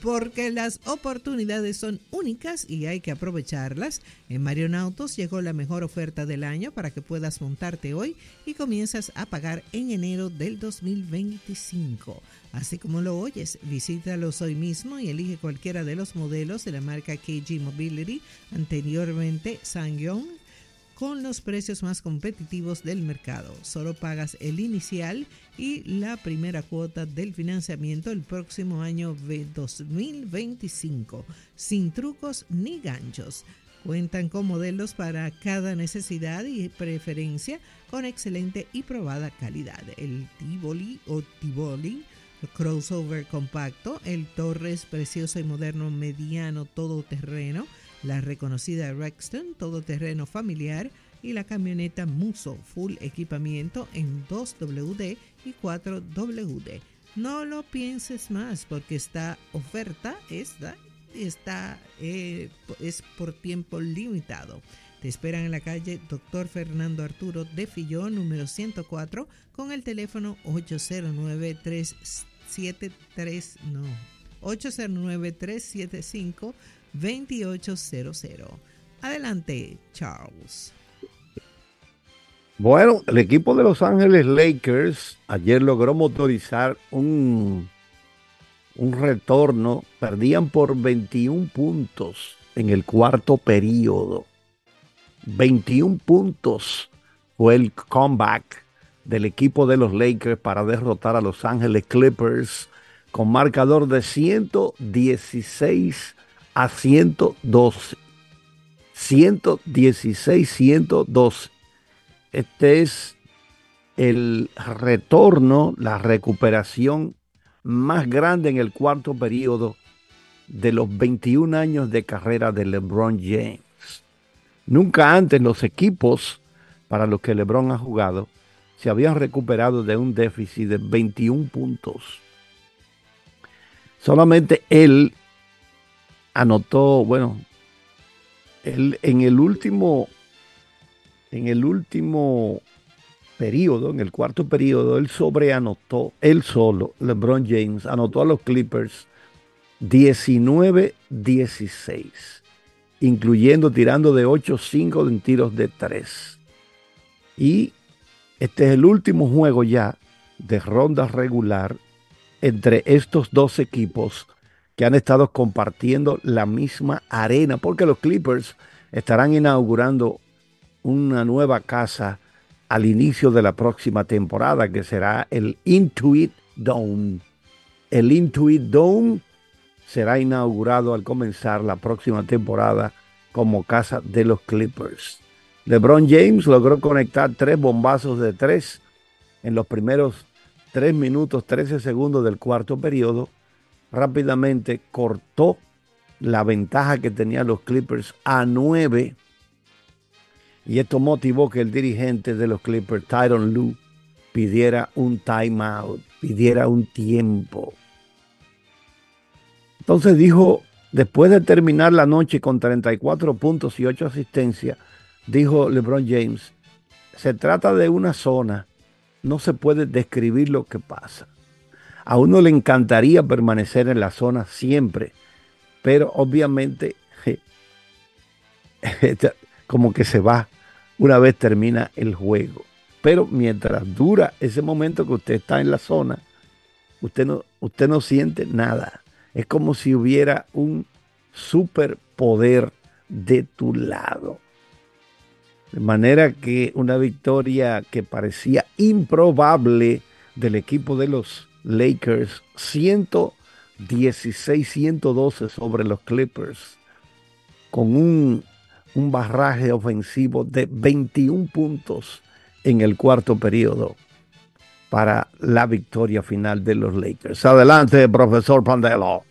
porque las oportunidades son únicas y hay que aprovecharlas. En Marion Autos llegó la mejor oferta del año para que puedas montarte hoy y comienzas a pagar en enero del 2025. Así como lo oyes, visítalos hoy mismo y elige cualquiera de los modelos de la marca KG Mobility, anteriormente Sangyong con los precios más competitivos del mercado. Solo pagas el inicial la primera cuota del financiamiento el próximo año 2025, sin trucos ni ganchos. Cuentan con modelos para cada necesidad y preferencia con excelente y probada calidad. El Tivoli o Tivoli crossover compacto, el Torres precioso y moderno mediano todoterreno, la reconocida Rexton todoterreno familiar y la camioneta Muso full equipamiento en 2WD y 4WD. No lo pienses más porque esta oferta esta, está, eh, es por tiempo limitado. Te esperan en la calle Dr. Fernando Arturo de Fillón, número 104, con el teléfono 809 373 no, 809 375 2800. Adelante, Charles. Bueno, el equipo de Los Ángeles Lakers ayer logró motorizar un, un retorno. Perdían por 21 puntos en el cuarto periodo. 21 puntos fue el comeback del equipo de los Lakers para derrotar a Los Ángeles Clippers con marcador de 116 a 112. 116-112. Este es el retorno, la recuperación más grande en el cuarto periodo de los 21 años de carrera de LeBron James. Nunca antes los equipos para los que LeBron ha jugado se habían recuperado de un déficit de 21 puntos. Solamente él anotó, bueno, él en el último, en el último periodo, en el cuarto periodo, él sobreanotó, él solo, LeBron James, anotó a los Clippers 19-16, incluyendo tirando de 8-5 en tiros de 3. Y este es el último juego ya de ronda regular entre estos dos equipos que han estado compartiendo la misma arena, porque los Clippers estarán inaugurando una nueva casa al inicio de la próxima temporada, que será el Intuit Dome. El Intuit Dome será inaugurado al comenzar la próxima temporada como casa de los Clippers. LeBron James logró conectar tres bombazos de tres en los primeros tres minutos 13 segundos del cuarto periodo rápidamente cortó la ventaja que tenían los Clippers a 9. Y esto motivó que el dirigente de los Clippers, Tyron Lue, pidiera un timeout, pidiera un tiempo. Entonces dijo, después de terminar la noche con 34 puntos y 8 asistencias, dijo LeBron James, se trata de una zona, no se puede describir lo que pasa. A uno le encantaría permanecer en la zona siempre, pero obviamente como que se va una vez termina el juego. Pero mientras dura ese momento que usted está en la zona, usted no, usted no siente nada. Es como si hubiera un superpoder de tu lado. De manera que una victoria que parecía improbable del equipo de los Lakers 116-112 sobre los Clippers, con un, un barraje ofensivo de 21 puntos en el cuarto periodo para la victoria final de los Lakers. Adelante, profesor Pandelo.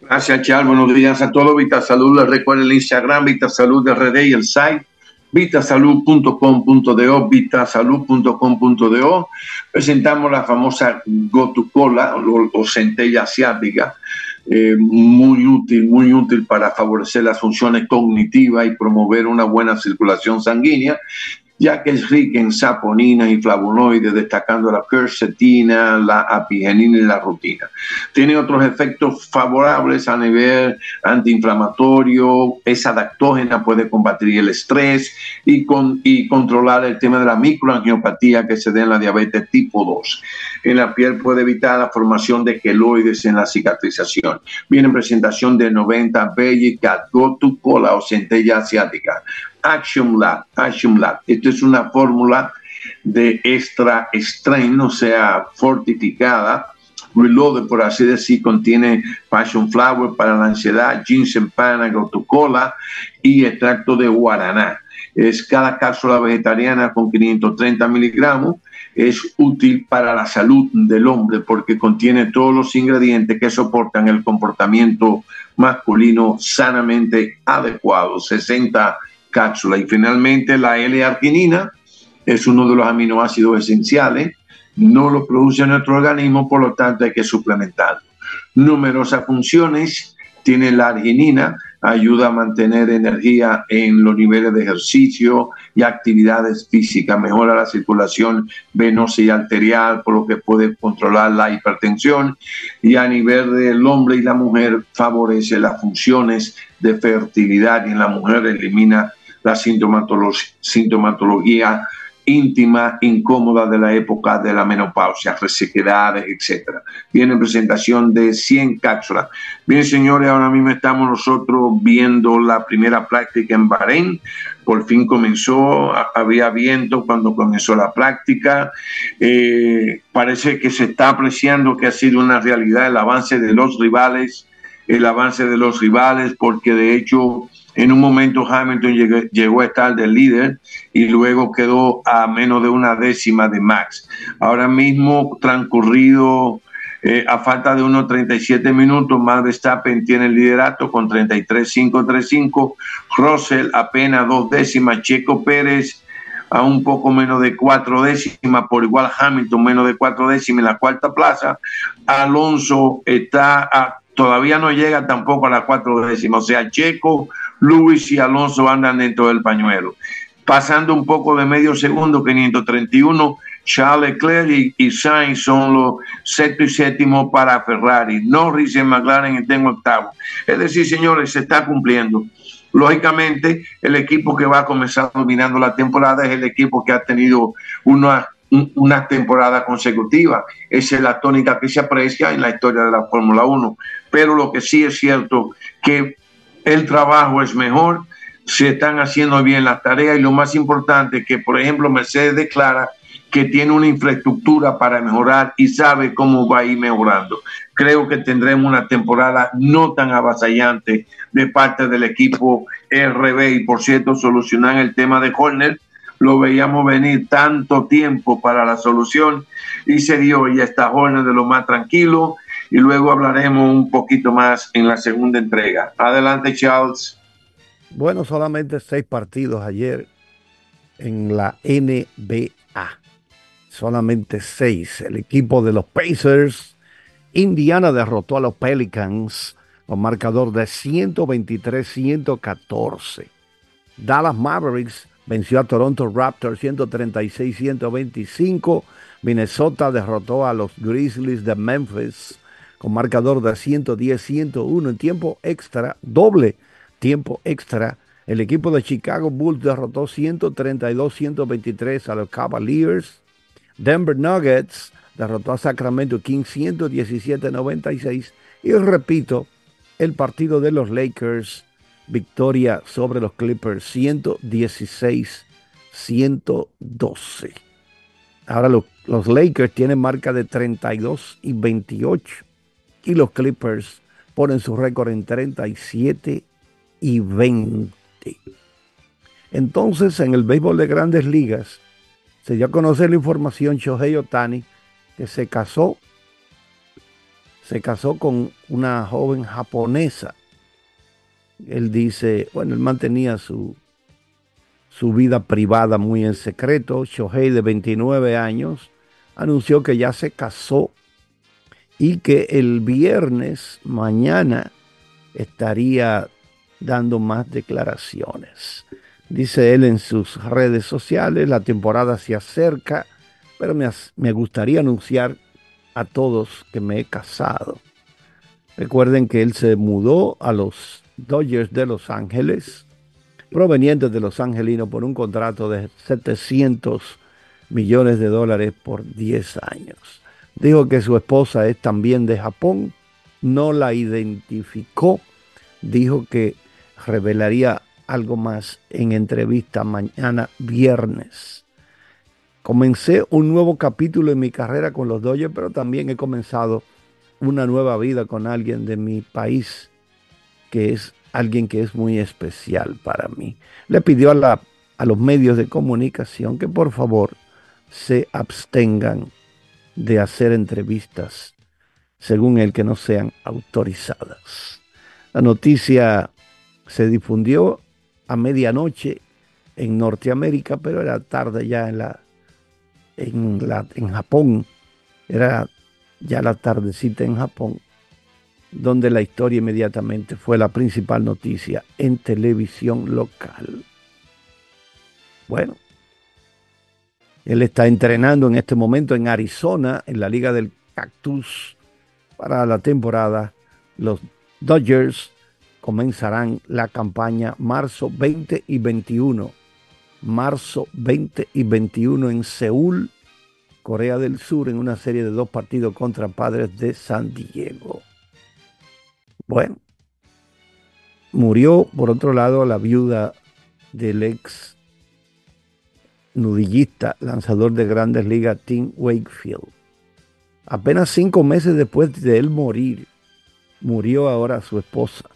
Gracias, Charles. Buenos días a todos. Vita Salud. Les recuerdo el Instagram, Vita Salud RD y el site vitasalud.com.do, vitasalud.com.do. Presentamos la famosa Gotucola o, o centella asiática, eh, muy útil, muy útil para favorecer las funciones cognitivas y promover una buena circulación sanguínea ya que es rica en saponinas y flavonoides, destacando la quercetina, la apigenina y la rutina. Tiene otros efectos favorables a nivel antiinflamatorio, es adaptógena, puede combatir el estrés y, con, y controlar el tema de la microangiopatía que se da en la diabetes tipo 2. En la piel puede evitar la formación de queloides en la cicatrización. Viene en presentación de 90 Bellicat, Gotu Cola o centella asiática. Action Lab. Action Lab. Esto es una fórmula de extra strain, o sea, fortificada. Reloaded, por así decir, contiene passion flower para la ansiedad, ginseng pana, cola y extracto de guaraná. Es cada cápsula vegetariana con 530 miligramos. Es útil para la salud del hombre porque contiene todos los ingredientes que soportan el comportamiento masculino sanamente adecuado. 60 cápsula. Y finalmente la L-arginina es uno de los aminoácidos esenciales, no lo produce nuestro organismo, por lo tanto hay que suplementarlo. Numerosas funciones tiene la arginina, ayuda a mantener energía en los niveles de ejercicio y actividades físicas, mejora la circulación venosa y arterial, por lo que puede controlar la hipertensión y a nivel del hombre y la mujer favorece las funciones de fertilidad y en la mujer elimina la sintomatología íntima, incómoda de la época de la menopausia, resequedades, etc. Viene presentación de 100 cápsulas. Bien, señores, ahora mismo estamos nosotros viendo la primera práctica en Bahrein. Por fin comenzó, había viento cuando comenzó la práctica. Eh, parece que se está apreciando que ha sido una realidad el avance de los rivales, el avance de los rivales, porque de hecho en un momento Hamilton llegó, a estar del líder y luego quedó a menos de una décima de Max. Ahora mismo, transcurrido eh, a falta de unos 37 minutos, Max Verstappen tiene el liderato con 33-5-3-5. Russell apenas dos décimas. Checo Pérez a un poco menos de cuatro décimas, por igual Hamilton menos de cuatro décimas en la cuarta plaza. Alonso está a, todavía no llega tampoco a las cuatro décimas, o sea, Checo Luis y Alonso andan dentro del pañuelo. Pasando un poco de medio segundo, 531, Charles Leclerc y, Sainz son los sexto y séptimo para Ferrari. Norris y McLaren están octavo. Es decir, señores, se está cumpliendo. Lógicamente, el equipo que va a comenzar dominando la temporada es el equipo que ha tenido una, una temporada consecutiva. Esa es la tónica que se aprecia en la historia de la Fórmula 1. Pero lo que sí es cierto que el trabajo es mejor, se están haciendo bien las tareas y lo más importante que, por ejemplo, Mercedes declara que tiene una infraestructura para mejorar y sabe cómo va a ir mejorando. Creo que tendremos una temporada no tan avasallante de parte del equipo RB y, por cierto, solucionar el tema de Horner. Lo veíamos venir tanto tiempo para la solución y se dio y está Horner de lo más tranquilo y luego hablaremos un poquito más en la segunda entrega. Adelante, Charles. Bueno, solamente seis partidos ayer en la NBA. Solamente seis. El equipo de los Pacers, Indiana derrotó a los Pelicans con marcador de 123-114. Dallas Mavericks venció a Toronto Raptors 136-125. Minnesota derrotó a los Grizzlies de Memphis con marcador de 110-101 en tiempo extra, doble tiempo extra. El equipo de Chicago Bulls derrotó 132-123 a los Cavaliers. Denver Nuggets derrotó a Sacramento Kings 117-96. Y repito, el partido de los Lakers, victoria sobre los Clippers 116-112. Ahora los, Lakers tienen marca de 32 y 28 y los Clippers ponen su récord en 37 y 20. Entonces, en el béisbol de grandes ligas, se dio a conocer la información Shohei Otani, que se casó, se casó con una joven japonesa. Él dice, bueno, él mantenía su, su vida privada muy en secreto. Shohei, de 29 años, anunció que ya se casó y que el viernes, mañana, estaría dando más declaraciones. Dice él en sus redes sociales, la temporada se acerca, pero me, me gustaría anunciar a todos que me he casado. Recuerden que él se mudó a los Dodgers de Los Ángeles, provenientes de los angelinos por un contrato de 700 millones de dólares por 10 años. Dijo que su esposa es también de Japón, no la identificó, dijo que revelaría algo más en entrevista mañana viernes. Comencé un nuevo capítulo en mi carrera con los Dodgers, pero también he comenzado una nueva vida con alguien de mi país, que es alguien que es muy especial para mí. Le pidió a, la, a los medios de comunicación que por favor se abstengan de hacer entrevistas, según él, que no sean autorizadas. La noticia se difundió a medianoche en Norteamérica, pero era tarde ya en la en la en Japón. Era ya la tardecita en Japón, donde la historia inmediatamente fue la principal noticia en televisión local. Bueno, él está entrenando en este momento en Arizona, en la Liga del Cactus, para la temporada. Los Dodgers comenzarán la campaña marzo 20 y 21. Marzo 20 y 21 en Seúl, Corea del Sur en una serie de dos partidos contra Padres de San Diego. Bueno, murió por otro lado la viuda del ex nudillista, lanzador de grandes ligas, Tim Wakefield. Apenas cinco meses después de él morir, murió ahora su esposa,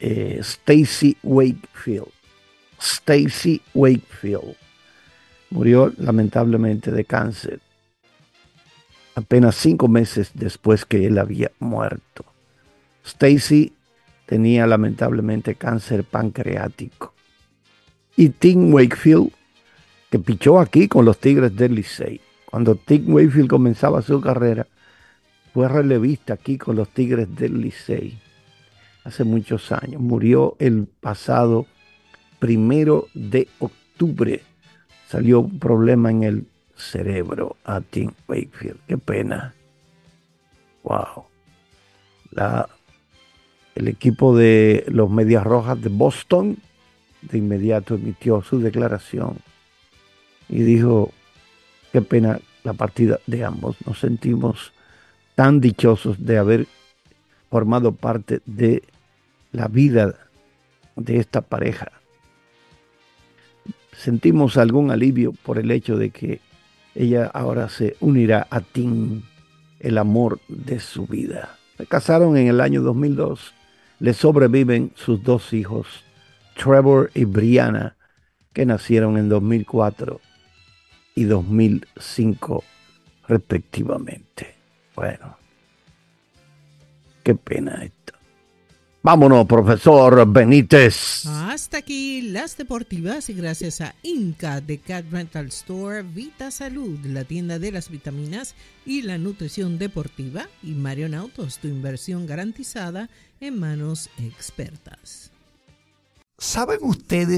eh, Stacy Wakefield. Stacy Wakefield murió lamentablemente de cáncer apenas cinco meses después que él había muerto. Stacy tenía lamentablemente cáncer pancreático. Y Tim Wakefield, que pichó aquí con los Tigres del Licey. Cuando Tim Wakefield comenzaba su carrera, fue relevista aquí con los Tigres del Licey. Hace muchos años. Murió el pasado primero de octubre salió un problema en el cerebro a Tim Wakefield. Qué pena. Wow. La, el equipo de los Medias Rojas de Boston de inmediato emitió su declaración y dijo, qué pena la partida de ambos. Nos sentimos tan dichosos de haber formado parte de la vida de esta pareja sentimos algún alivio por el hecho de que ella ahora se unirá a Tim, el amor de su vida. Se casaron en el año 2002. Le sobreviven sus dos hijos, Trevor y Brianna, que nacieron en 2004 y 2005 respectivamente. Bueno, qué pena esto. Vámonos, profesor Benítez. Hasta aquí las deportivas y gracias a Inca de Cat Rental Store, Vita Salud, la tienda de las vitaminas y la nutrición deportiva y Marion Autos, tu inversión garantizada en manos expertas. ¿Saben ustedes